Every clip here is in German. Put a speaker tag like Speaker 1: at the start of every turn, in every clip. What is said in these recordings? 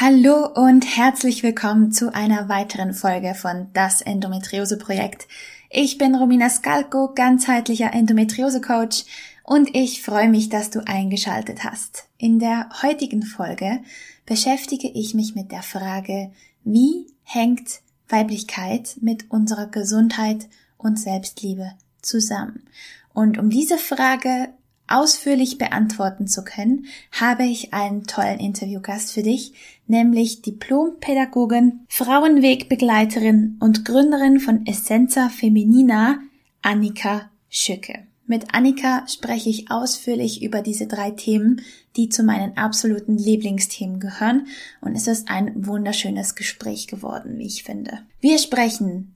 Speaker 1: Hallo und herzlich willkommen zu einer weiteren Folge von Das Endometriose Projekt. Ich bin Romina Skalko, ganzheitlicher Endometriose Coach und ich freue mich, dass du eingeschaltet hast. In der heutigen Folge beschäftige ich mich mit der Frage, wie hängt Weiblichkeit mit unserer Gesundheit und Selbstliebe zusammen? Und um diese Frage ausführlich beantworten zu können, habe ich einen tollen Interviewgast für dich, nämlich Diplompädagogin, Frauenwegbegleiterin und Gründerin von Essenza Feminina, Annika Schücke. Mit Annika spreche ich ausführlich über diese drei Themen, die zu meinen absoluten Lieblingsthemen gehören und es ist ein wunderschönes Gespräch geworden, wie ich finde. Wir sprechen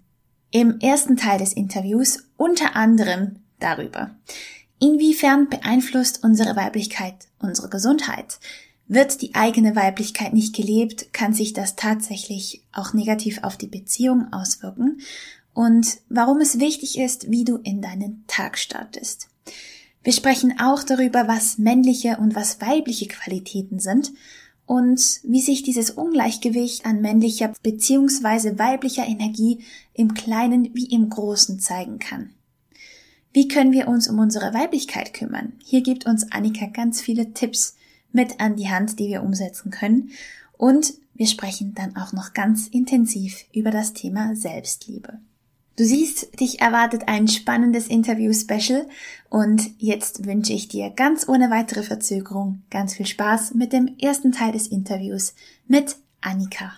Speaker 1: im ersten Teil des Interviews unter anderem darüber, Inwiefern beeinflusst unsere Weiblichkeit unsere Gesundheit? Wird die eigene Weiblichkeit nicht gelebt, kann sich das tatsächlich auch negativ auf die Beziehung auswirken und warum es wichtig ist, wie du in deinen Tag startest. Wir sprechen auch darüber, was männliche und was weibliche Qualitäten sind und wie sich dieses Ungleichgewicht an männlicher bzw. weiblicher Energie im Kleinen wie im Großen zeigen kann. Wie können wir uns um unsere Weiblichkeit kümmern? Hier gibt uns Annika ganz viele Tipps mit an die Hand, die wir umsetzen können. Und wir sprechen dann auch noch ganz intensiv über das Thema Selbstliebe. Du siehst, dich erwartet ein spannendes Interview-Special und jetzt wünsche ich dir ganz ohne weitere Verzögerung ganz viel Spaß mit dem ersten Teil des Interviews mit Annika.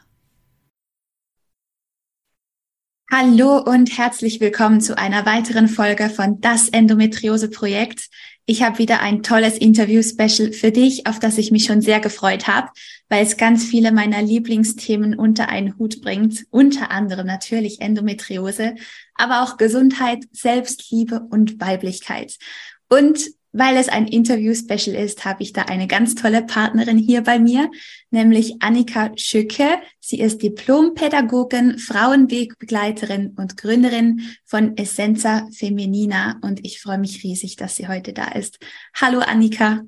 Speaker 1: Hallo und herzlich willkommen zu einer weiteren Folge von Das Endometriose Projekt. Ich habe wieder ein tolles Interview-Special für dich, auf das ich mich schon sehr gefreut habe, weil es ganz viele meiner Lieblingsthemen unter einen Hut bringt, unter anderem natürlich Endometriose, aber auch Gesundheit, Selbstliebe und Weiblichkeit. Und weil es ein Interview-Special ist, habe ich da eine ganz tolle Partnerin hier bei mir, nämlich Annika Schücke. Sie ist Diplompädagogin, Frauenwegbegleiterin und Gründerin von Essenza Feminina und ich freue mich riesig, dass sie heute da ist. Hallo Annika.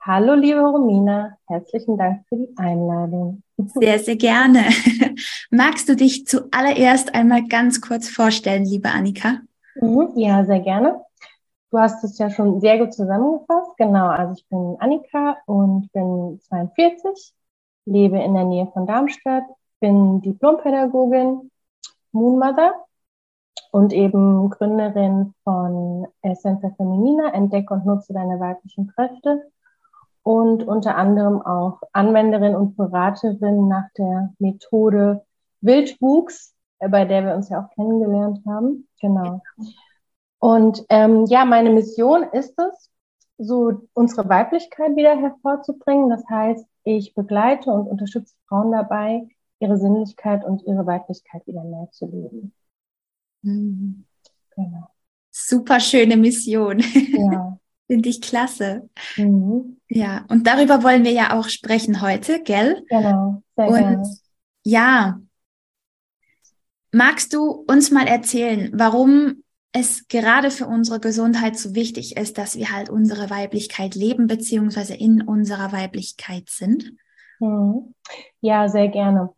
Speaker 2: Hallo liebe Romina, herzlichen Dank für die Einladung.
Speaker 1: Sehr, sehr gerne. Magst du dich zuallererst einmal ganz kurz vorstellen, liebe Annika?
Speaker 2: Mhm, ja, sehr gerne. Du hast es ja schon sehr gut zusammengefasst. Genau, also ich bin Annika und bin 42, lebe in der Nähe von Darmstadt, bin Diplompädagogin, Moonmother und eben Gründerin von Essenza Feminina, Entdecke und nutze deine weiblichen Kräfte und unter anderem auch Anwenderin und Beraterin nach der Methode Wildwuchs, bei der wir uns ja auch kennengelernt haben. Genau. Und ähm, ja, meine Mission ist es, so unsere Weiblichkeit wieder hervorzubringen. Das heißt, ich begleite und unterstütze Frauen dabei, ihre Sinnlichkeit und ihre Weiblichkeit wieder mehr zu leben.
Speaker 1: Mhm. Genau. Super schöne Mission. Ja. Finde ich klasse. Mhm. Ja, und darüber wollen wir ja auch sprechen heute, gell?
Speaker 2: Genau, sehr
Speaker 1: und
Speaker 2: gerne.
Speaker 1: Ja, magst du uns mal erzählen, warum es gerade für unsere Gesundheit so wichtig ist, dass wir halt unsere Weiblichkeit leben, beziehungsweise in unserer Weiblichkeit sind?
Speaker 2: Mhm. Ja, sehr gerne.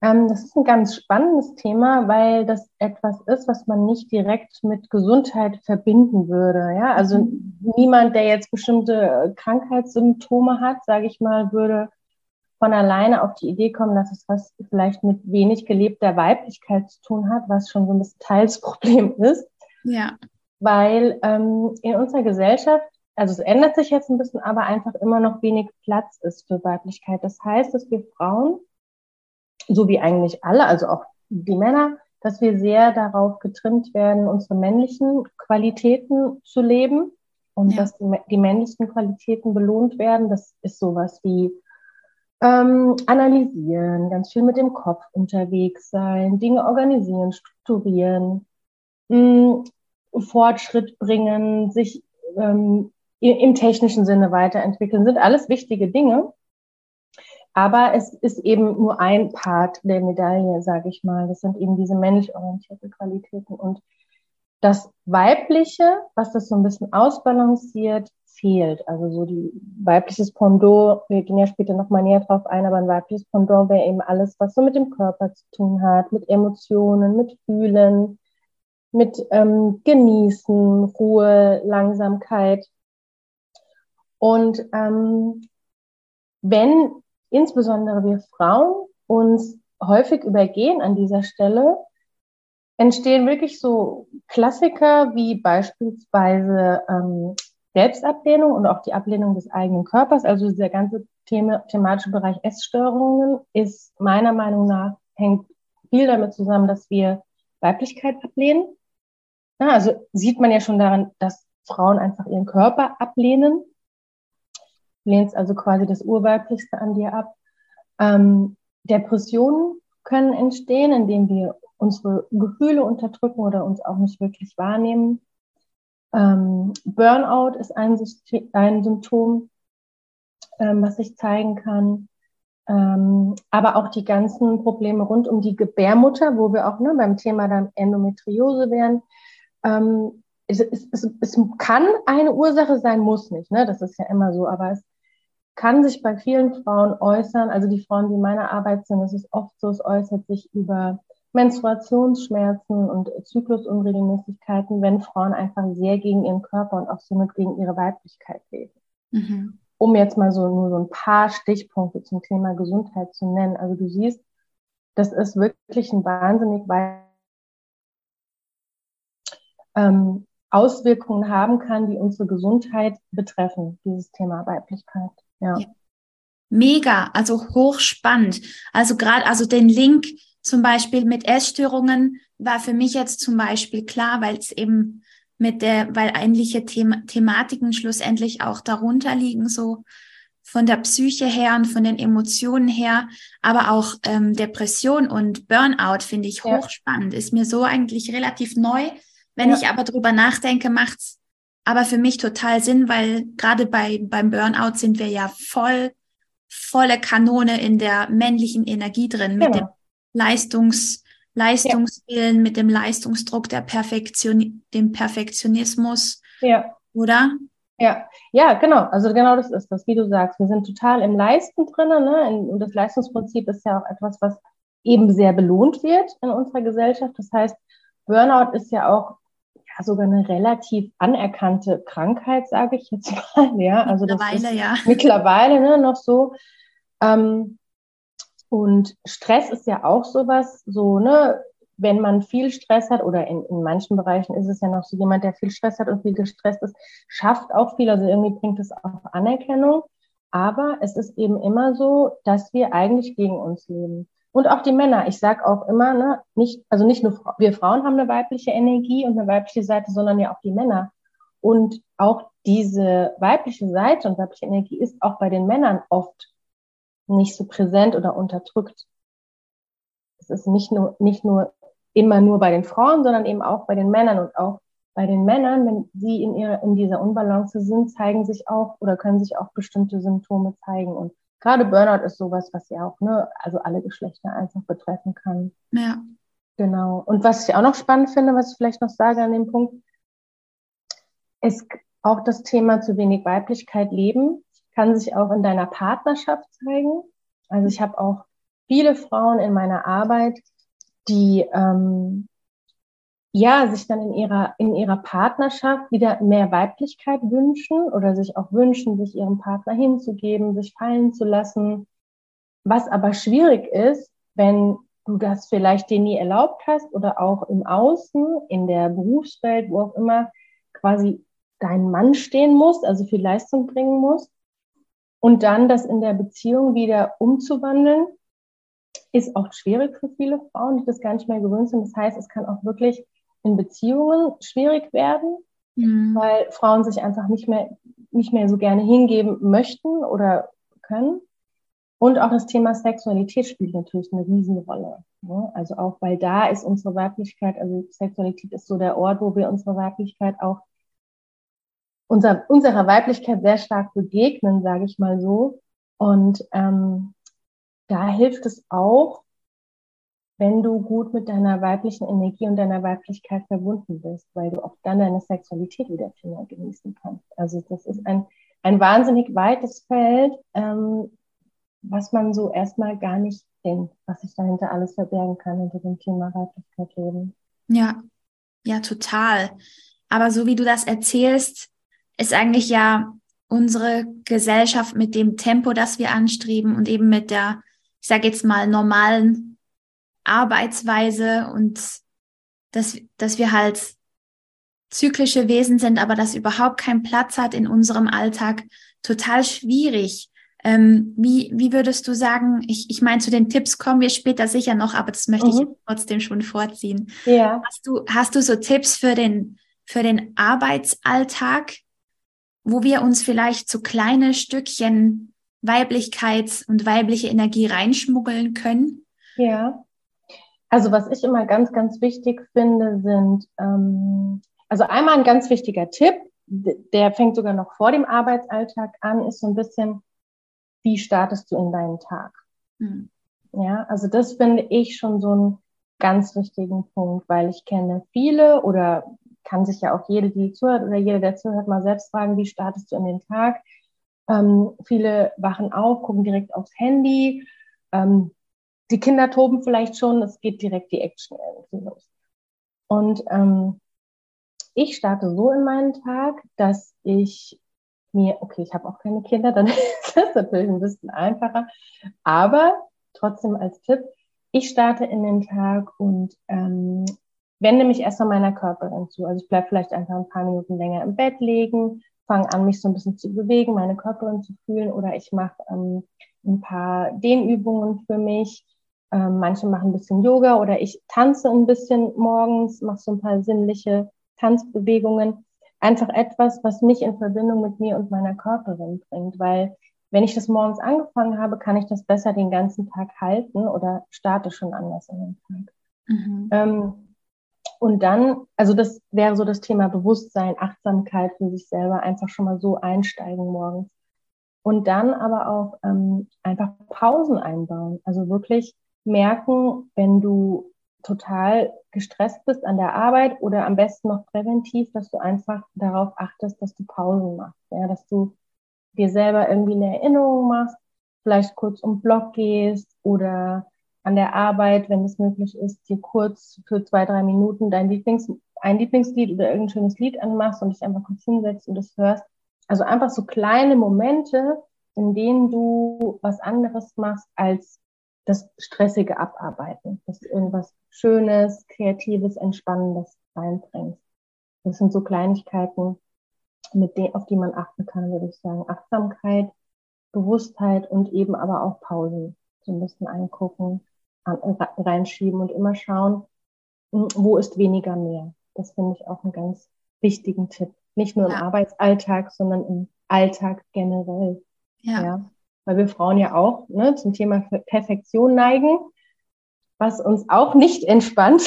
Speaker 2: Ähm, das ist ein ganz spannendes Thema, weil das etwas ist, was man nicht direkt mit Gesundheit verbinden würde. Ja, also mhm. niemand, der jetzt bestimmte Krankheitssymptome hat, sage ich mal, würde von alleine auf die Idee kommen, dass es was vielleicht mit wenig gelebter Weiblichkeit zu tun hat, was schon so ein bisschen Teilsproblem ist.
Speaker 1: Ja.
Speaker 2: Weil ähm, in unserer Gesellschaft, also es ändert sich jetzt ein bisschen, aber einfach immer noch wenig Platz ist für Weiblichkeit. Das heißt, dass wir Frauen, so wie eigentlich alle, also auch die Männer, dass wir sehr darauf getrimmt werden, unsere männlichen Qualitäten zu leben und ja. dass die, die, männlichen Qualitäten belohnt werden. Das ist sowas wie ähm, analysieren, ganz viel mit dem Kopf unterwegs sein, Dinge organisieren, strukturieren, mh, Fortschritt bringen, sich ähm, im technischen Sinne weiterentwickeln, sind alles wichtige Dinge. Aber es ist eben nur ein Part der Medaille, sage ich mal. Das sind eben diese männlich orientierte Qualitäten. Und das Weibliche, was das so ein bisschen ausbalanciert, fehlt. Also so die weibliches Pendant, wir gehen ja später nochmal näher drauf ein, aber ein weibliches Pendant wäre eben alles, was so mit dem Körper zu tun hat, mit Emotionen, mit Fühlen, mit ähm, Genießen, Ruhe, Langsamkeit. Und ähm, wenn insbesondere wir Frauen uns häufig übergehen an dieser Stelle, entstehen wirklich so Klassiker wie beispielsweise ähm, Selbstablehnung und auch die Ablehnung des eigenen Körpers. Also dieser ganze Thema, thematische Bereich Essstörungen ist meiner Meinung nach hängt viel damit zusammen, dass wir Weiblichkeit ablehnen. Ja, also sieht man ja schon daran, dass Frauen einfach ihren Körper ablehnen. Du lehnst also quasi das Urweiblichste an dir ab. Ähm, Depressionen können entstehen, indem wir unsere Gefühle unterdrücken oder uns auch nicht wirklich wahrnehmen. Ähm, Burnout ist ein, System, ein Symptom, ähm, was sich zeigen kann. Ähm, aber auch die ganzen Probleme rund um die Gebärmutter, wo wir auch ne, beim Thema dann Endometriose wären. Ähm, es, es, es, es, kann eine Ursache sein, muss nicht. Ne? Das ist ja immer so. Aber es kann sich bei vielen Frauen äußern. Also die Frauen, die in meiner Arbeit sind, es ist oft so, es äußert sich über Menstruationsschmerzen und Zyklusunregelmäßigkeiten, wenn Frauen einfach sehr gegen ihren Körper und auch somit gegen ihre Weiblichkeit leben. Mhm. Um jetzt mal so nur so ein paar Stichpunkte zum Thema Gesundheit zu nennen. Also du siehst, das ist wirklich ein wahnsinnig weit ähm, Auswirkungen haben kann, die unsere Gesundheit betreffen, dieses Thema Weiblichkeit. Ja. ja.
Speaker 1: Mega, also hochspannend. Also gerade, also den Link zum Beispiel mit Essstörungen war für mich jetzt zum Beispiel klar, weil es eben mit der, weil ähnliche Them Thematiken schlussendlich auch darunter liegen, so von der Psyche her und von den Emotionen her, aber auch ähm, Depression und Burnout finde ich ja. hochspannend. Ist mir so eigentlich relativ neu. Wenn ja. ich aber drüber nachdenke, macht's aber für mich total Sinn, weil gerade bei beim Burnout sind wir ja voll volle Kanone in der männlichen Energie drin mit genau. dem Leistungs, Leistungswillen, ja. mit dem Leistungsdruck, der Perfektion, dem Perfektionismus. Ja. Oder?
Speaker 2: Ja, ja, genau. Also genau das ist das, wie du sagst. Wir sind total im Leisten drinnen. Ne? Und das Leistungsprinzip ist ja auch etwas, was eben sehr belohnt wird in unserer Gesellschaft. Das heißt, Burnout ist ja auch sogar eine relativ anerkannte Krankheit, sage ich jetzt mal. Ja, also mittlerweile, das ist ja. Mittlerweile ne, noch so. Ähm, und Stress ist ja auch sowas, so, ne, wenn man viel Stress hat, oder in, in manchen Bereichen ist es ja noch so, jemand, der viel Stress hat und viel gestresst ist, schafft auch viel, also irgendwie bringt es auch Anerkennung. Aber es ist eben immer so, dass wir eigentlich gegen uns leben. Und auch die Männer. Ich sage auch immer, ne, nicht, also nicht nur wir Frauen haben eine weibliche Energie und eine weibliche Seite, sondern ja auch die Männer. Und auch diese weibliche Seite und weibliche Energie ist auch bei den Männern oft nicht so präsent oder unterdrückt. Es ist nicht nur, nicht nur immer nur bei den Frauen, sondern eben auch bei den Männern und auch bei den Männern, wenn sie in ihrer, in dieser Unbalance sind, zeigen sich auch oder können sich auch bestimmte Symptome zeigen. Und gerade Burnout ist sowas, was ja auch, ne, also alle Geschlechter einfach betreffen kann. Ja. Genau. Und was ich auch noch spannend finde, was ich vielleicht noch sage an dem Punkt, ist auch das Thema zu wenig Weiblichkeit leben kann sich auch in deiner Partnerschaft zeigen. Also ich habe auch viele Frauen in meiner Arbeit, die ähm, ja sich dann in ihrer in ihrer Partnerschaft wieder mehr Weiblichkeit wünschen oder sich auch wünschen, sich ihrem Partner hinzugeben, sich fallen zu lassen. Was aber schwierig ist, wenn du das vielleicht dir nie erlaubt hast oder auch im Außen, in der Berufswelt, wo auch immer, quasi dein Mann stehen musst, also viel Leistung bringen musst und dann das in der Beziehung wieder umzuwandeln, ist auch schwierig für viele Frauen, die das gar nicht mehr gewöhnt sind. Das heißt, es kann auch wirklich in Beziehungen schwierig werden, mhm. weil Frauen sich einfach nicht mehr, nicht mehr so gerne hingeben möchten oder können. Und auch das Thema Sexualität spielt natürlich eine Riesenrolle. Ne? Also auch, weil da ist unsere Weiblichkeit, also Sexualität ist so der Ort, wo wir unsere Weiblichkeit auch, unser, unserer Weiblichkeit sehr stark begegnen, sage ich mal so. Und ähm, da hilft es auch, wenn du gut mit deiner weiblichen Energie und deiner Weiblichkeit verbunden bist, weil du auch dann deine Sexualität wieder viel mehr genießen kannst. Also das ist ein, ein wahnsinnig weites Feld, ähm, was man so erstmal gar nicht denkt, was sich dahinter alles verbergen kann hinter dem Thema Weiblichkeit leben.
Speaker 1: Ja, ja, total. Aber so wie du das erzählst, ist eigentlich ja unsere Gesellschaft mit dem Tempo, das wir anstreben und eben mit der, ich sage jetzt mal, normalen Arbeitsweise und dass, dass wir halt zyklische Wesen sind, aber das überhaupt keinen Platz hat in unserem Alltag, total schwierig. Ähm, wie, wie würdest du sagen, ich, ich meine, zu den Tipps kommen wir später sicher noch, aber das möchte mhm. ich trotzdem schon vorziehen. Ja. Hast du, hast du so Tipps für den, für den Arbeitsalltag, wo wir uns vielleicht so kleine Stückchen Weiblichkeit und weibliche Energie reinschmuggeln können?
Speaker 2: Ja. Also was ich immer ganz, ganz wichtig finde, sind, ähm, also einmal ein ganz wichtiger Tipp, der fängt sogar noch vor dem Arbeitsalltag an, ist so ein bisschen, wie startest du in deinen Tag? Mhm. Ja, also das finde ich schon so einen ganz wichtigen Punkt, weil ich kenne viele oder kann sich ja auch jede, die zuhört oder jeder, der zuhört, mal selbst fragen, wie startest du in den Tag? Ähm, viele wachen auf, gucken direkt aufs Handy, ähm, die Kinder toben vielleicht schon, es geht direkt die Action irgendwie los. Und ähm, ich starte so in meinen Tag, dass ich mir, okay, ich habe auch keine Kinder, dann ist das natürlich ein bisschen einfacher, aber trotzdem als Tipp, ich starte in den Tag und ähm, wende mich erstmal meiner Körperin zu. Also ich bleibe vielleicht einfach ein paar Minuten länger im Bett liegen, fange an, mich so ein bisschen zu bewegen, meine Körperin zu fühlen oder ich mache ähm, ein paar Dehnübungen für mich manche machen ein bisschen Yoga oder ich tanze ein bisschen morgens, mache so ein paar sinnliche Tanzbewegungen. Einfach etwas, was mich in Verbindung mit mir und meiner Körperin bringt, weil wenn ich das morgens angefangen habe, kann ich das besser den ganzen Tag halten oder starte schon anders in den Tag. Mhm. Ähm, und dann, also das wäre so das Thema Bewusstsein, Achtsamkeit für sich selber, einfach schon mal so einsteigen morgens. Und dann aber auch ähm, einfach Pausen einbauen. Also wirklich merken, wenn du total gestresst bist an der Arbeit oder am besten noch präventiv, dass du einfach darauf achtest, dass du Pausen machst, ja, dass du dir selber irgendwie eine Erinnerung machst, vielleicht kurz um Block gehst oder an der Arbeit, wenn es möglich ist, dir kurz für zwei, drei Minuten dein Lieblings, ein Lieblingslied oder irgendein schönes Lied anmachst und dich einfach kurz hinsetzt und das hörst. Also einfach so kleine Momente, in denen du was anderes machst, als das stressige Abarbeiten, dass du irgendwas Schönes, Kreatives, Entspannendes reinbringst. Das sind so Kleinigkeiten, mit denen, auf die man achten kann, würde ich sagen. Achtsamkeit, Bewusstheit und eben aber auch Pausen. So ein bisschen eingucken, reinschieben und immer schauen, hm, wo ist weniger mehr. Das finde ich auch einen ganz wichtigen Tipp. Nicht nur im ja. Arbeitsalltag, sondern im Alltag generell. Ja. ja weil wir Frauen ja auch ne, zum Thema Perfektion neigen, was uns auch nicht entspannt.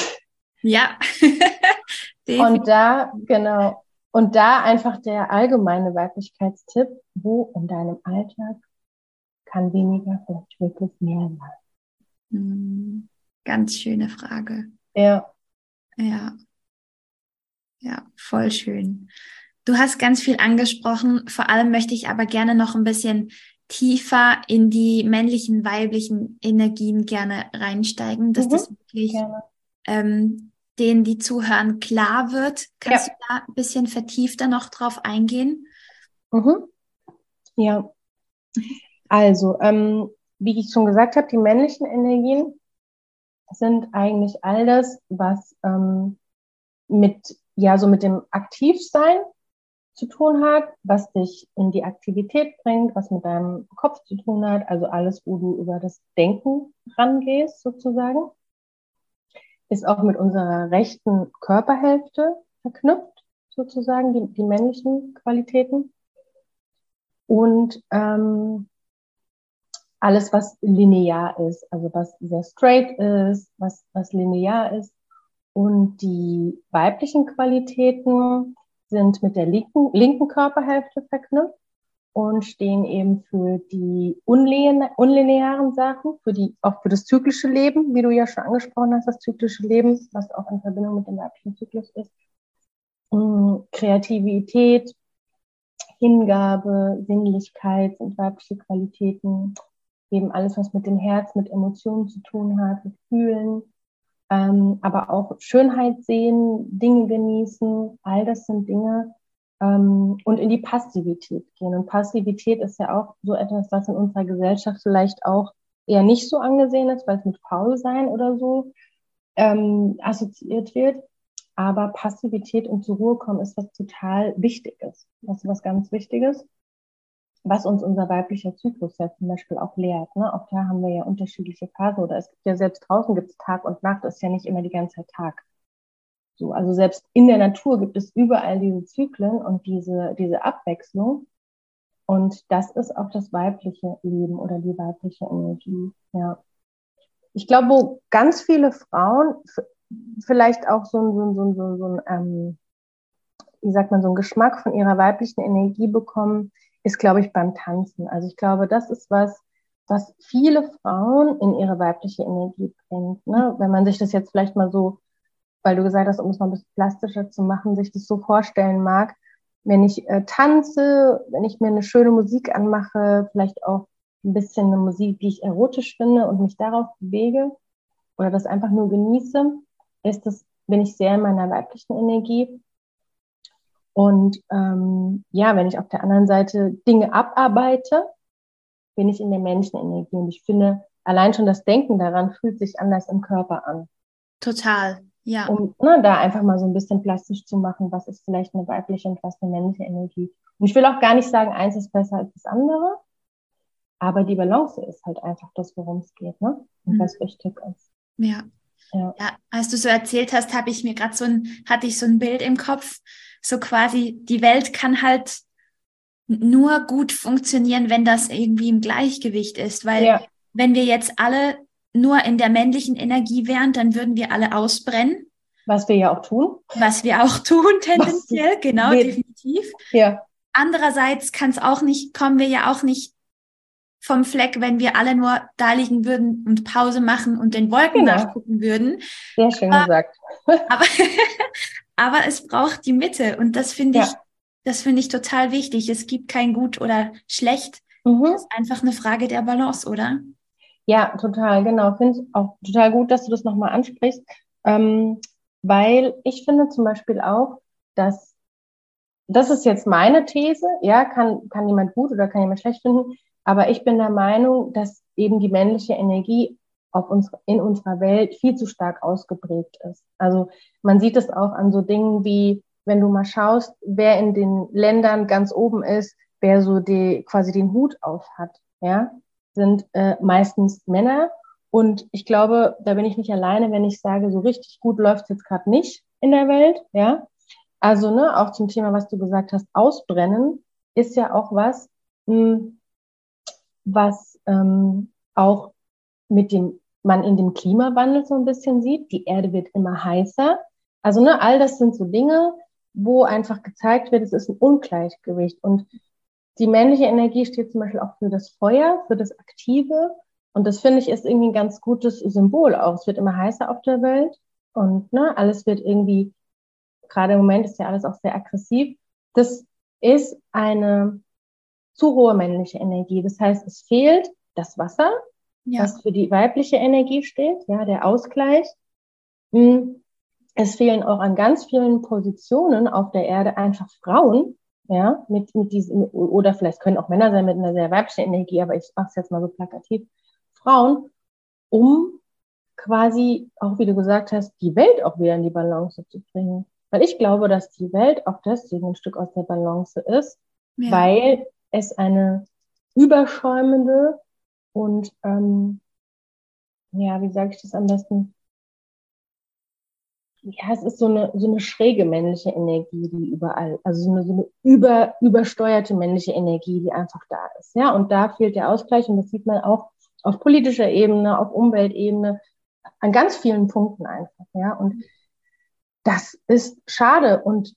Speaker 1: Ja.
Speaker 2: und da, genau, und da einfach der allgemeine Weiblichkeitstipp, wo in deinem Alltag kann weniger vielleicht wirklich mehr sein?
Speaker 1: Hm, ganz schöne Frage.
Speaker 2: Ja.
Speaker 1: Ja. Ja, voll schön. Du hast ganz viel angesprochen. Vor allem möchte ich aber gerne noch ein bisschen tiefer in die männlichen, weiblichen Energien gerne reinsteigen, dass mhm. das wirklich ähm, denen, die zuhören, klar wird. Kannst ja. du da ein bisschen vertiefter noch drauf eingehen?
Speaker 2: Mhm. Ja. Also, ähm, wie ich schon gesagt habe, die männlichen Energien sind eigentlich all das, was ähm, mit, ja, so mit dem Aktivsein zu tun hat, was dich in die Aktivität bringt, was mit deinem Kopf zu tun hat, also alles, wo du über das Denken rangehst sozusagen, ist auch mit unserer rechten Körperhälfte verknüpft, sozusagen, die, die männlichen Qualitäten. Und ähm, alles, was linear ist, also was sehr straight ist, was, was linear ist. Und die weiblichen Qualitäten sind mit der linken, linken Körperhälfte verknüpft und stehen eben für die unlinearen Sachen, für die, auch für das zyklische Leben, wie du ja schon angesprochen hast, das zyklische Leben, was auch in Verbindung mit dem weiblichen Zyklus ist. Mm, Kreativität, Hingabe, Sinnlichkeit sind weibliche Qualitäten, eben alles, was mit dem Herz, mit Emotionen zu tun hat, mit Fühlen, ähm, aber auch Schönheit sehen, Dinge genießen, all das sind Dinge, ähm, und in die Passivität gehen. Und Passivität ist ja auch so etwas, was in unserer Gesellschaft vielleicht auch eher nicht so angesehen ist, weil es mit faul sein oder so ähm, assoziiert wird. Aber Passivität und zur Ruhe kommen ist was total Wichtiges. Ist was ganz Wichtiges, was uns unser weiblicher Zyklus ja zum Beispiel auch lehrt. Ne? Auch da haben wir ja unterschiedliche Phasen oder es gibt ja selbst draußen gibt es Tag und Nacht, ist ja nicht immer die ganze Zeit Tag. So, also selbst in der Natur gibt es überall diese Zyklen und diese, diese Abwechslung. Und das ist auch das weibliche Leben oder die weibliche Energie. Ja. Ich glaube, wo ganz viele Frauen vielleicht auch so ein, so ein, so ein, so ein, so ein ähm, wie sagt man, so ein Geschmack von ihrer weiblichen Energie bekommen, ist, glaube ich, beim Tanzen. Also ich glaube, das ist was, was viele Frauen in ihre weibliche Energie bringt. Ne? Wenn man sich das jetzt vielleicht mal so, weil du gesagt hast, um es mal ein bisschen plastischer zu machen, sich das so vorstellen mag, wenn ich äh, tanze, wenn ich mir eine schöne Musik anmache, vielleicht auch ein bisschen eine Musik, die ich erotisch finde und mich darauf bewege oder das einfach nur genieße, ist das, bin ich sehr in meiner weiblichen Energie. Und ähm, ja, wenn ich auf der anderen Seite Dinge abarbeite, bin ich in der Menschenenergie. Und ich finde, allein schon das Denken daran fühlt sich anders im Körper an.
Speaker 1: Total, ja.
Speaker 2: Um ne, da einfach mal so ein bisschen plastisch zu machen, was ist vielleicht eine weibliche und was eine männliche Energie. Und ich will auch gar nicht sagen, eins ist besser als das andere, aber die Balance ist halt einfach das, worum es geht, ne? Und mhm. was wichtig ist.
Speaker 1: Ja, ja. ja, als du so erzählt hast, habe ich mir gerade so ein, hatte ich so ein Bild im Kopf, so quasi, die Welt kann halt nur gut funktionieren, wenn das irgendwie im Gleichgewicht ist, weil ja. wenn wir jetzt alle nur in der männlichen Energie wären, dann würden wir alle ausbrennen.
Speaker 2: Was wir ja auch tun.
Speaker 1: Was wir auch tun, tendenziell, genau, definitiv.
Speaker 2: Ja.
Speaker 1: Andererseits kann es auch nicht, kommen wir ja auch nicht vom Fleck, wenn wir alle nur da liegen würden und Pause machen und den Wolken genau. nachgucken würden.
Speaker 2: Sehr schön aber, gesagt.
Speaker 1: aber, aber es braucht die Mitte und das finde ja. ich, das finde ich total wichtig. Es gibt kein gut oder schlecht. Mhm. Es ist einfach eine Frage der Balance, oder?
Speaker 2: Ja, total, genau. Finde ich auch total gut, dass du das nochmal ansprichst, ähm, weil ich finde zum Beispiel auch, dass das ist jetzt meine These, ja, kann, kann jemand gut oder kann jemand schlecht finden, aber ich bin der Meinung, dass eben die männliche Energie auf uns, in unserer Welt viel zu stark ausgeprägt ist. Also man sieht es auch an so Dingen wie, wenn du mal schaust, wer in den Ländern ganz oben ist, wer so die, quasi den Hut auf hat, ja, sind äh, meistens Männer. Und ich glaube, da bin ich nicht alleine, wenn ich sage, so richtig gut läuft es jetzt gerade nicht in der Welt, ja. Also, ne, auch zum Thema, was du gesagt hast, ausbrennen ist ja auch was, mh, hm, was ähm, auch mit dem man in dem Klimawandel so ein bisschen sieht. Die Erde wird immer heißer. Also ne, all das sind so Dinge, wo einfach gezeigt wird, es ist ein Ungleichgewicht. Und die männliche Energie steht zum Beispiel auch für das Feuer, für das Aktive. Und das finde ich ist irgendwie ein ganz gutes Symbol auch. Es wird immer heißer auf der Welt und ne, alles wird irgendwie, gerade im Moment ist ja alles auch sehr aggressiv. Das ist eine zu hohe männliche Energie. Das heißt, es fehlt das Wasser, ja. was für die weibliche Energie steht, ja, der Ausgleich. Hm. Es fehlen auch an ganz vielen Positionen auf der Erde einfach Frauen, ja, mit, mit diesen, oder vielleicht können auch Männer sein mit einer sehr weiblichen Energie, aber ich mache es jetzt mal so plakativ, Frauen, um quasi, auch wie du gesagt hast, die Welt auch wieder in die Balance zu bringen. Weil ich glaube, dass die Welt auch deswegen ein Stück aus der Balance ist, ja. weil es eine überschäumende und ähm, ja, wie sage ich das am besten? ja, es ist so eine, so eine schräge männliche Energie, die überall, also so eine, so eine über, übersteuerte männliche Energie, die einfach da ist. Ja, und da fehlt der Ausgleich und das sieht man auch auf politischer Ebene, auf Umweltebene, an ganz vielen Punkten einfach. Ja, und das ist schade und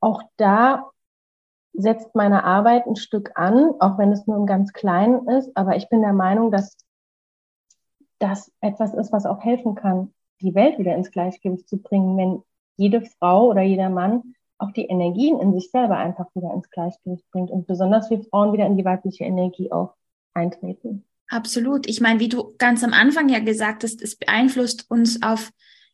Speaker 2: auch da setzt meine Arbeit ein Stück an, auch wenn es nur im ganz Kleinen ist. Aber ich bin der Meinung, dass das etwas ist, was auch helfen kann, die Welt wieder ins Gleichgewicht zu bringen, wenn jede Frau oder jeder Mann auch die Energien in sich selber einfach wieder ins Gleichgewicht bringt und besonders wir Frauen wieder in die weibliche Energie auch eintreten.
Speaker 1: Absolut. Ich meine, wie du ganz am Anfang ja gesagt hast, es beeinflusst uns auf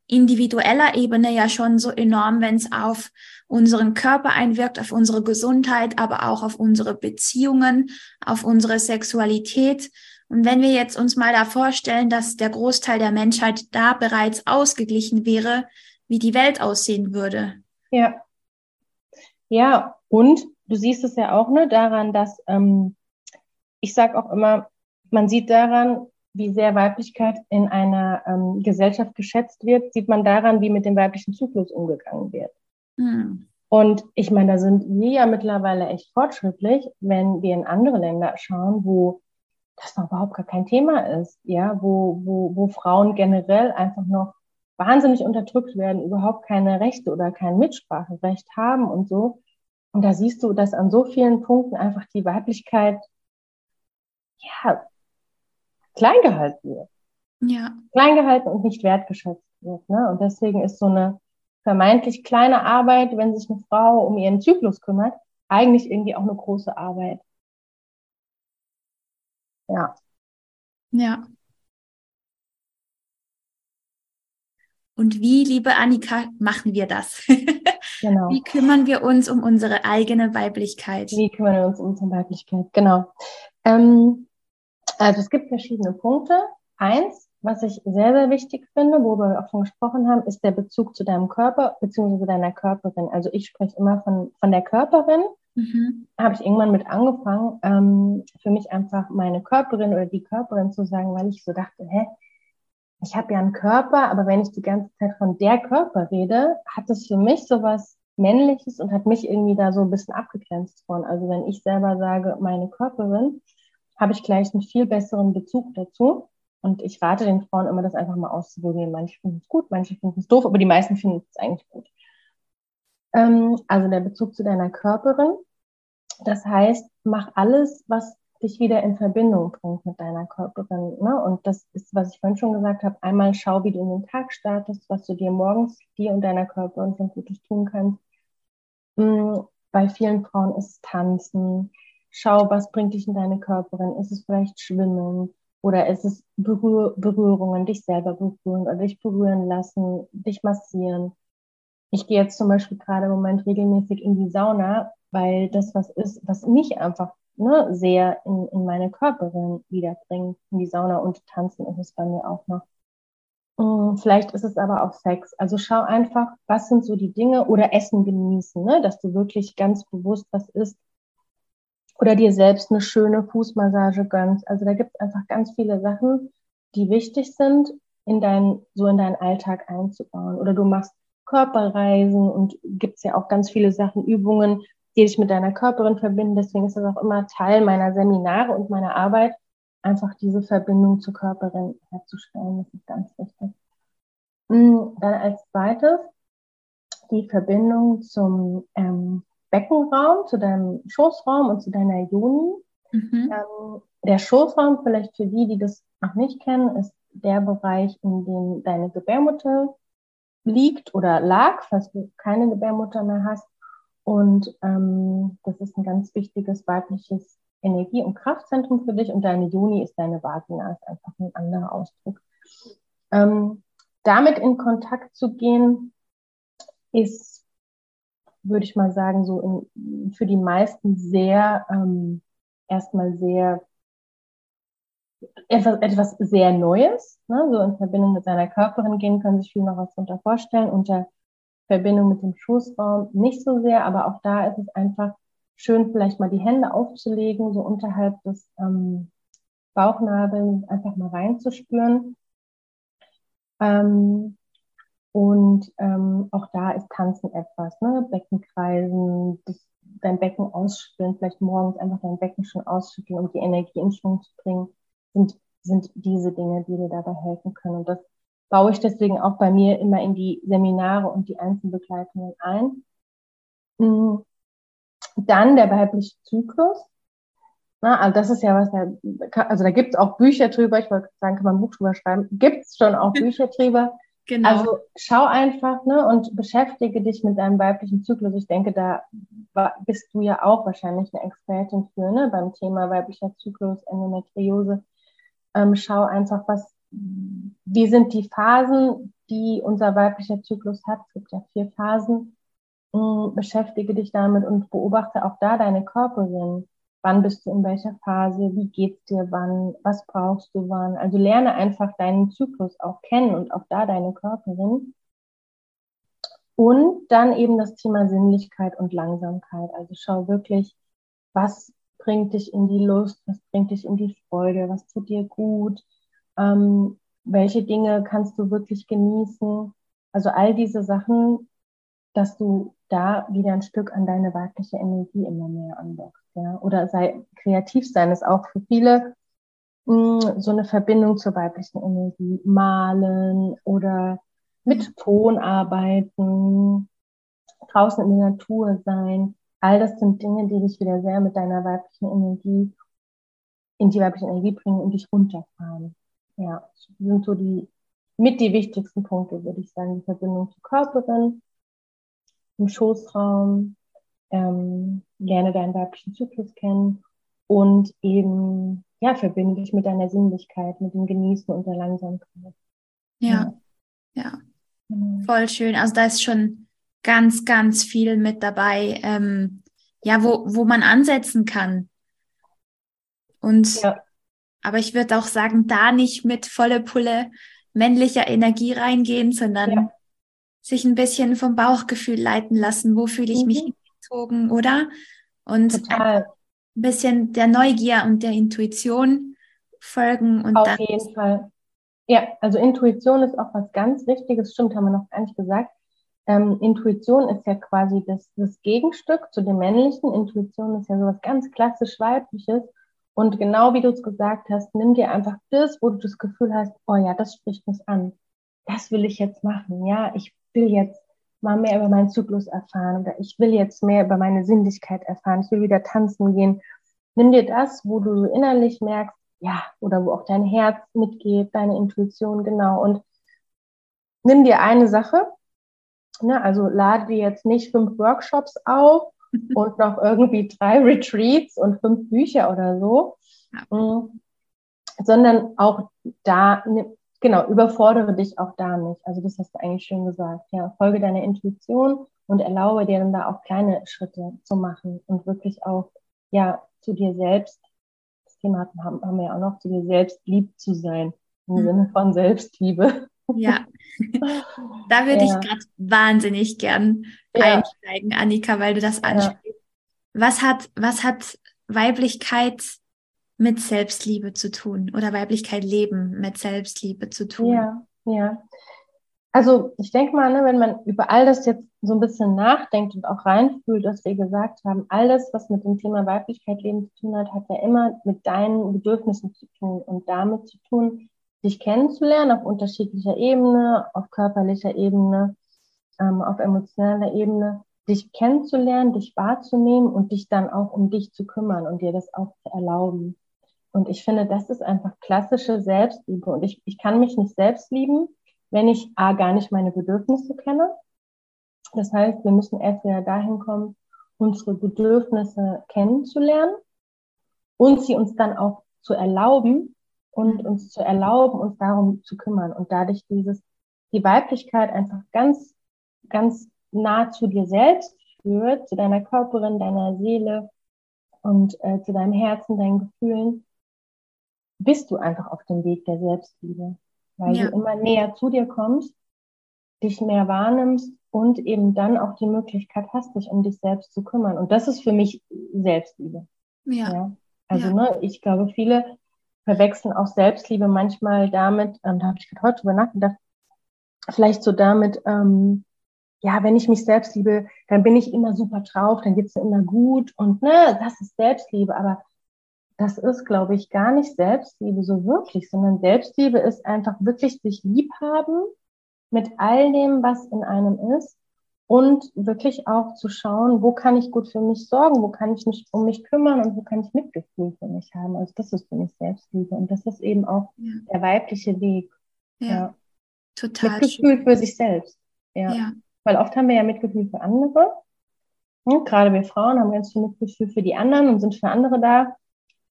Speaker 1: individueller Ebene ja schon so enorm, wenn es auf unseren Körper einwirkt, auf unsere Gesundheit, aber auch auf unsere Beziehungen, auf unsere Sexualität. Und wenn wir jetzt uns mal da vorstellen, dass der Großteil der Menschheit da bereits ausgeglichen wäre, wie die Welt aussehen würde.
Speaker 2: Ja. Ja, und du siehst es ja auch ne, daran, dass ähm, ich sage auch immer, man sieht daran, wie sehr Weiblichkeit in einer ähm, Gesellschaft geschätzt wird, sieht man daran, wie mit dem weiblichen Zyklus umgegangen wird. Hm. Und ich meine, da sind wir ja mittlerweile echt fortschrittlich, wenn wir in andere Länder schauen, wo das noch überhaupt gar kein Thema ist, ja, wo, wo, wo Frauen generell einfach noch wahnsinnig unterdrückt werden, überhaupt keine Rechte oder kein Mitspracherecht haben und so. Und da siehst du, dass an so vielen Punkten einfach die Weiblichkeit, ja, klein gehalten wird. Ja. Klein gehalten und nicht wertgeschätzt wird. Ne? Und deswegen ist so eine vermeintlich kleine Arbeit, wenn sich eine Frau um ihren Zyklus kümmert, eigentlich irgendwie auch eine große Arbeit. Ja.
Speaker 1: Ja. Und wie, liebe Annika, machen wir das? genau. Wie kümmern wir uns um unsere eigene Weiblichkeit?
Speaker 2: Wie kümmern wir uns um unsere Weiblichkeit? Genau. Ähm, also es gibt verschiedene Punkte. Eins, was ich sehr, sehr wichtig finde, worüber wir auch schon gesprochen haben, ist der Bezug zu deinem Körper bzw. deiner Körperin. Also ich spreche immer von, von der Körperin. Mhm. Habe ich irgendwann mit angefangen, ähm, für mich einfach meine Körperin oder die Körperin zu sagen, weil ich so dachte, hä, ich habe ja einen Körper, aber wenn ich die ganze Zeit von der Körper rede, hat es für mich sowas Männliches und hat mich irgendwie da so ein bisschen abgegrenzt von. Also wenn ich selber sage, meine Körperin, habe ich gleich einen viel besseren Bezug dazu. Und ich rate den Frauen immer, das einfach mal auszuprobieren. Manche finden es gut, manche finden es doof, aber die meisten finden es eigentlich gut. Ähm, also der Bezug zu deiner Körperin. Das heißt, mach alles, was dich wieder in Verbindung bringt mit deiner Körperin. Ne? Und das ist, was ich vorhin schon gesagt habe. Einmal schau, wie du in den Tag startest, was du dir morgens dir und deiner Körperin schon Gutes tun kannst. Mhm. Bei vielen Frauen ist Tanzen, schau, was bringt dich in deine Körperin? Ist es vielleicht Schwimmen oder ist es Berühr Berührungen, dich selber berühren oder dich berühren lassen, dich massieren? Ich gehe jetzt zum Beispiel gerade im Moment regelmäßig in die Sauna, weil das was ist, was mich einfach ne, sehr in, in meine Körperin wiederbringt. In die Sauna und tanzen ist es bei mir auch noch. Hm, vielleicht ist es aber auch Sex. Also schau einfach, was sind so die Dinge oder Essen genießen, ne? dass du wirklich ganz bewusst was isst, oder dir selbst eine schöne Fußmassage gönnst. Also da gibt es einfach ganz viele Sachen, die wichtig sind, in dein, so in deinen Alltag einzubauen. Oder du machst Körperreisen und gibt's ja auch ganz viele Sachen, Übungen, die dich mit deiner Körperin verbinden. Deswegen ist das auch immer Teil meiner Seminare und meiner Arbeit, einfach diese Verbindung zur Körperin herzustellen. Das ist ganz wichtig. Hm, dann als zweites die Verbindung zum ähm, Beckenraum, zu deinem Schoßraum und zu deiner Juni. Mhm. Ähm, der Schoßraum, vielleicht für die, die das noch nicht kennen, ist der Bereich, in dem deine Gebärmutter liegt oder lag, falls du keine Gebärmutter mehr hast. Und ähm, das ist ein ganz wichtiges weibliches Energie- und Kraftzentrum für dich. Und deine Juni ist deine Vagina, ist einfach ein anderer Ausdruck. Ähm, damit in Kontakt zu gehen, ist würde ich mal sagen, so in, für die meisten sehr, ähm, erstmal sehr, etwas, etwas sehr Neues, ne? so in Verbindung mit seiner Körperin gehen, können sich viel noch was darunter vorstellen, unter Verbindung mit dem Schoßraum nicht so sehr, aber auch da ist es einfach schön, vielleicht mal die Hände aufzulegen, so unterhalb des ähm, Bauchnabels einfach mal reinzuspüren. Ähm, Und ähm, auch da ist Tanzen etwas, ne? Beckenkreisen, das, dein Becken ausschütteln, vielleicht morgens einfach dein Becken schon ausschütteln, um die Energie in Schwung zu bringen, sind, sind diese Dinge, die dir dabei helfen können. Und das baue ich deswegen auch bei mir immer in die Seminare und die Einzelbegleitungen ein. Mm. Dann der weibliche Zyklus. Na, also das ist ja was, da, also da gibt es auch Bücher drüber, ich wollte sagen, kann man ein Buch drüber schreiben, gibt es schon auch Bücher drüber. Genau. Also schau einfach ne, und beschäftige dich mit deinem weiblichen Zyklus. Ich denke, da bist du ja auch wahrscheinlich eine Expertin für, ne, beim Thema weiblicher Zyklus, Endometriose. Ähm, schau einfach, was, wie sind die Phasen, die unser weiblicher Zyklus hat. Es gibt ja vier Phasen. Ähm, beschäftige dich damit und beobachte auch da deine Körperin. Wann bist du in welcher Phase? Wie geht's dir wann? Was brauchst du wann? Also lerne einfach deinen Zyklus auch kennen und auch da deine Körperin. Und dann eben das Thema Sinnlichkeit und Langsamkeit. Also schau wirklich, was bringt dich in die Lust, was bringt dich in die Freude, was tut dir gut, ähm, welche Dinge kannst du wirklich genießen. Also all diese Sachen, dass du da wieder ein Stück an deine weibliche Energie immer mehr andockst. Ja? Oder sei kreativ sein ist auch für viele mh, hm, so eine Verbindung zur weiblichen Energie. Malen oder mit Ton arbeiten, draußen in der Natur sein. All das sind Dinge, die dich wieder sehr mit deiner weiblichen Energie in die weibliche Energie bringen und dich runterfahren. Ja, sind so die mit die wichtigsten Punkte, würde ich sagen. Die Verbindung zur Körperin, im Schoßraum, ähm, lerne deinen weiblichen Zyklus kennen und eben, ja, verbinde dich mit deiner Sinnlichkeit, mit dem Genießen und der Langsamkeit.
Speaker 1: Ja, ja. ja. Mhm. Voll schön. Also da ist schon ganz, ganz viel mit dabei, ähm, ja, wo, wo man ansetzen kann. Und ja. aber ich würde auch sagen, da nicht mit volle Pulle männlicher Energie reingehen, sondern ja. sich ein bisschen vom Bauchgefühl leiten lassen. Wo fühle ich mhm. mich gezogen, oder? Und Total. ein bisschen der Neugier und der Intuition folgen und
Speaker 2: Auf jeden Fall. Ja, also Intuition ist auch was ganz Wichtiges, stimmt, haben wir noch gar nicht gesagt. Ähm, Intuition ist ja quasi das, das Gegenstück zu dem männlichen. Intuition ist ja sowas ganz klassisch weibliches. Und genau wie du es gesagt hast, nimm dir einfach das, wo du das Gefühl hast, oh ja, das spricht mich an. Das will ich jetzt machen. Ja, ich will jetzt mal mehr über meinen Zyklus erfahren oder ich will jetzt mehr über meine Sinnlichkeit erfahren. Ich will wieder tanzen gehen. Nimm dir das, wo du innerlich merkst, ja, oder wo auch dein Herz mitgeht, deine Intuition, genau. Und nimm dir eine Sache, ne, also lade dir jetzt nicht fünf Workshops auf und noch irgendwie drei Retreats und fünf Bücher oder so, ja. Mhm. sondern auch da, genau, überfordere dich auch da nicht. Also das hast du eigentlich schön gesagt. Ja, folge deiner Intuition und erlaube dir dann da auch kleine Schritte zu machen und wirklich auch, ja, zu dir selbst Thema haben, haben wir ja auch noch, zu dir selbst lieb zu sein, im mhm. Sinne von Selbstliebe.
Speaker 1: Ja, da würde ja. ich gerade wahnsinnig gern ja. einsteigen, Annika, weil du das ansprichst. Ja. Was hat, was hat Weiblichkeit mit Selbstliebe zu tun oder Weiblichkeit leben mit Selbstliebe zu tun?
Speaker 2: Ja, ja. Also ich denke mal, ne, wenn man über all das jetzt so ein bisschen nachdenkt und auch reinfühlt, was wir gesagt haben, alles, was mit dem Thema Weiblichkeit Leben zu tun hat, hat ja immer mit deinen Bedürfnissen zu tun und damit zu tun, dich kennenzulernen auf unterschiedlicher Ebene, auf körperlicher Ebene, ähm, auf emotionaler Ebene, dich kennenzulernen, dich wahrzunehmen und dich dann auch um dich zu kümmern und dir das auch zu erlauben. Und ich finde, das ist einfach klassische Selbstliebe. Und ich, ich kann mich nicht selbst lieben, wenn ich A, gar nicht meine Bedürfnisse kenne. Das heißt, wir müssen erst wieder dahin kommen, unsere Bedürfnisse kennenzulernen und sie uns dann auch zu erlauben und uns zu erlauben, uns darum zu kümmern und dadurch dieses, die Weiblichkeit einfach ganz, ganz nah zu dir selbst führt, zu deiner Körperin, deiner Seele und äh, zu deinem Herzen, deinen Gefühlen, bist du einfach auf dem Weg der Selbstliebe weil ja. du immer näher zu dir kommst, dich mehr wahrnimmst und eben dann auch die Möglichkeit hast, dich um dich selbst zu kümmern. Und das ist für mich Selbstliebe. Ja. ja? Also, ja. ne, ich glaube, viele verwechseln auch Selbstliebe manchmal damit, und da habe ich gerade heute drüber nachgedacht, vielleicht so damit, ähm, ja, wenn ich mich selbst liebe, dann bin ich immer super drauf, dann geht's mir immer gut und ne, das ist Selbstliebe, aber das ist, glaube ich, gar nicht Selbstliebe so wirklich, sondern Selbstliebe ist einfach wirklich sich lieb haben mit all dem, was in einem ist und wirklich auch zu schauen, wo kann ich gut für mich sorgen, wo kann ich mich um mich kümmern und wo kann ich Mitgefühl für mich haben. Also das ist für mich Selbstliebe und das ist eben auch ja. der weibliche Weg.
Speaker 1: Ja, ja. total.
Speaker 2: Mitgefühl schön. für sich selbst. Ja. ja. Weil oft haben wir ja Mitgefühl für andere. Und gerade wir Frauen haben ganz viel Mitgefühl für die anderen und sind für andere da.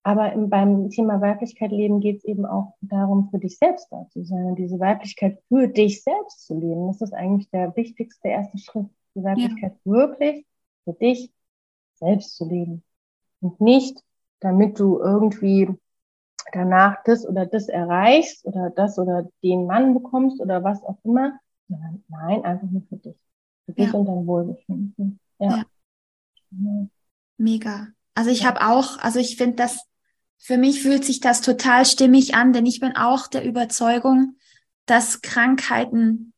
Speaker 2: Aber im, beim Thema Weiblichkeit leben geht es eben auch darum, für dich selbst da zu sein und diese Weiblichkeit für dich selbst zu leben. Das ist eigentlich der wichtigste erste Schritt, die Weiblichkeit ja. wirklich für dich selbst zu leben. Und nicht, damit du irgendwie danach das oder das erreichst oder das oder den Mann bekommst oder was auch immer, sondern nein, einfach nur für dich. Für ja. dich und dein Wohlbefinden. Ja.
Speaker 1: ja. Mega. Also ich habe auch, also ich finde das für mich fühlt sich das total stimmig an, denn ich bin auch der Überzeugung, dass Krankheiten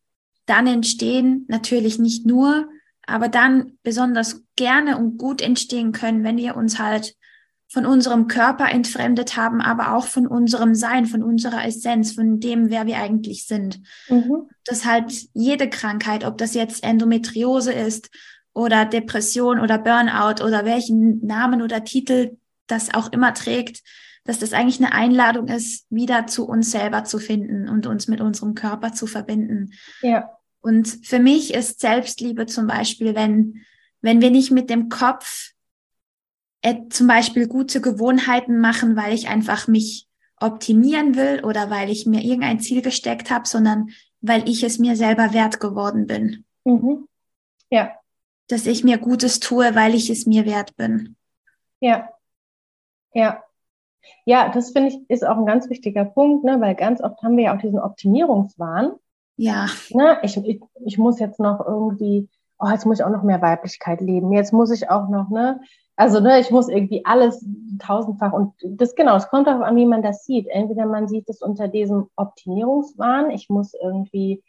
Speaker 1: dann entstehen, natürlich nicht nur, aber dann besonders gerne und gut entstehen können, wenn wir uns halt von unserem Körper entfremdet haben, aber auch von unserem Sein, von unserer Essenz, von dem, wer wir eigentlich sind. Mhm. Das halt jede Krankheit, ob das jetzt Endometriose ist oder Depression oder Burnout oder welchen Namen oder Titel das auch immer trägt, dass das eigentlich eine Einladung ist, wieder zu uns selber zu finden und uns mit unserem Körper zu verbinden.
Speaker 2: Ja.
Speaker 1: Und für mich ist Selbstliebe zum Beispiel, wenn, wenn wir nicht mit dem Kopf äh, zum Beispiel gute Gewohnheiten machen, weil ich einfach mich optimieren will oder weil ich mir irgendein Ziel gesteckt habe, sondern weil ich es mir selber wert geworden bin.
Speaker 2: Mhm. Ja.
Speaker 1: Dass ich mir Gutes tue, weil ich es mir wert bin.
Speaker 2: Ja. Ja. Ja, das finde ich ist auch ein ganz wichtiger Punkt, ne, weil ganz oft haben wir ja auch diesen Optimierungswahn.
Speaker 1: Ja.
Speaker 2: Ne, ich, ich, ich muss jetzt noch irgendwie, oh, jetzt muss ich auch noch mehr Weiblichkeit leben. Jetzt muss ich auch noch, ne, also ne, ich muss irgendwie alles tausendfach und das genau, es kommt darauf an, wie man das sieht. Entweder man sieht es unter diesem Optimierungswahn, ich muss irgendwie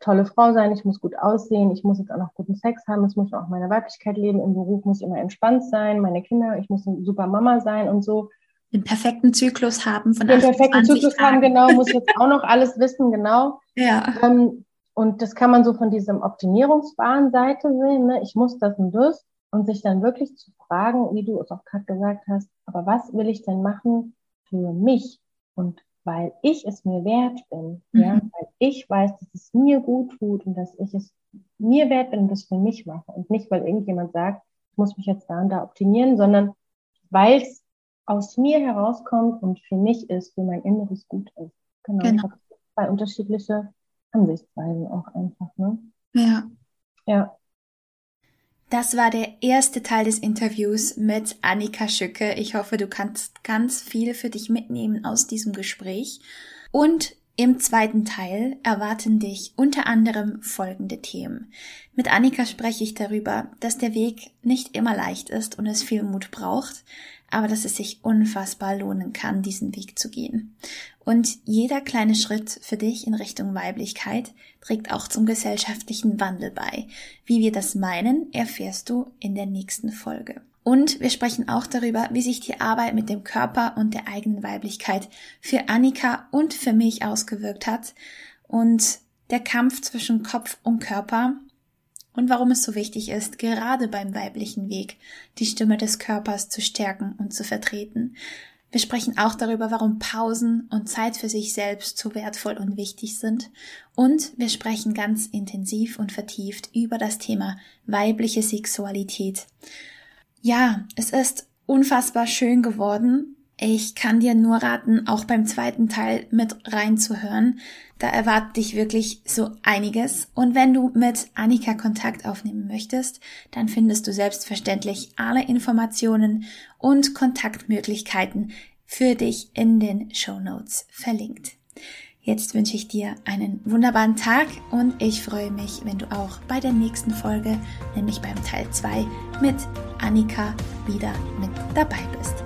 Speaker 2: tolle Frau sein, ich muss gut aussehen, ich muss jetzt auch noch guten Sex haben, es muss auch meine Weiblichkeit leben, im Beruf muss ich immer entspannt sein, meine Kinder, ich muss eine super Mama sein und so.
Speaker 1: Den perfekten Zyklus haben
Speaker 2: von Den perfekten Zyklus Tagen. haben, genau, muss jetzt auch noch alles wissen, genau.
Speaker 1: Ja.
Speaker 2: Ähm, und das kann man so von diesem Optimierungswahn-Seite sehen, ne? ich muss das und das und sich dann wirklich zu fragen, wie du es auch gerade gesagt hast, aber was will ich denn machen für mich? Und weil ich es mir wert bin, mhm. ja, weil ich weiß, dass es mir gut tut und dass ich es mir wert bin und das für mich mache und nicht, weil irgendjemand sagt, ich muss mich jetzt da und da optimieren, sondern weil es aus mir herauskommt und für mich ist, für mein inneres Gut ist. Genau. genau. Zwei unterschiedliche Ansichtsweisen auch einfach, ne?
Speaker 1: Ja.
Speaker 2: Ja.
Speaker 1: Das war der erste Teil des Interviews mit Annika Schücke. Ich hoffe, du kannst ganz viel für dich mitnehmen aus diesem Gespräch. Und im zweiten Teil erwarten dich unter anderem folgende Themen. Mit Annika spreche ich darüber, dass der Weg nicht immer leicht ist und es viel Mut braucht, aber dass es sich unfassbar lohnen kann, diesen Weg zu gehen. Und jeder kleine Schritt für dich in Richtung Weiblichkeit trägt auch zum gesellschaftlichen Wandel bei. Wie wir das meinen, erfährst du in der nächsten Folge. Und wir sprechen auch darüber, wie sich die Arbeit mit dem Körper und der eigenen Weiblichkeit für Annika und für mich ausgewirkt hat und der Kampf zwischen Kopf und Körper und warum es so wichtig ist, gerade beim weiblichen Weg die Stimme des Körpers zu stärken und zu vertreten. Wir sprechen auch darüber, warum Pausen und Zeit für sich selbst so wertvoll und wichtig sind. Und wir sprechen ganz intensiv und vertieft über das Thema weibliche Sexualität. Ja, es ist unfassbar schön geworden ich kann dir nur raten, auch beim zweiten Teil mit reinzuhören. Da erwartet dich wirklich so einiges. Und wenn du mit Annika Kontakt aufnehmen möchtest, dann findest du selbstverständlich alle Informationen und Kontaktmöglichkeiten für dich in den Show Notes verlinkt. Jetzt wünsche ich dir einen wunderbaren Tag und ich freue mich, wenn du auch bei der nächsten Folge, nämlich beim Teil 2, mit Annika wieder mit dabei bist.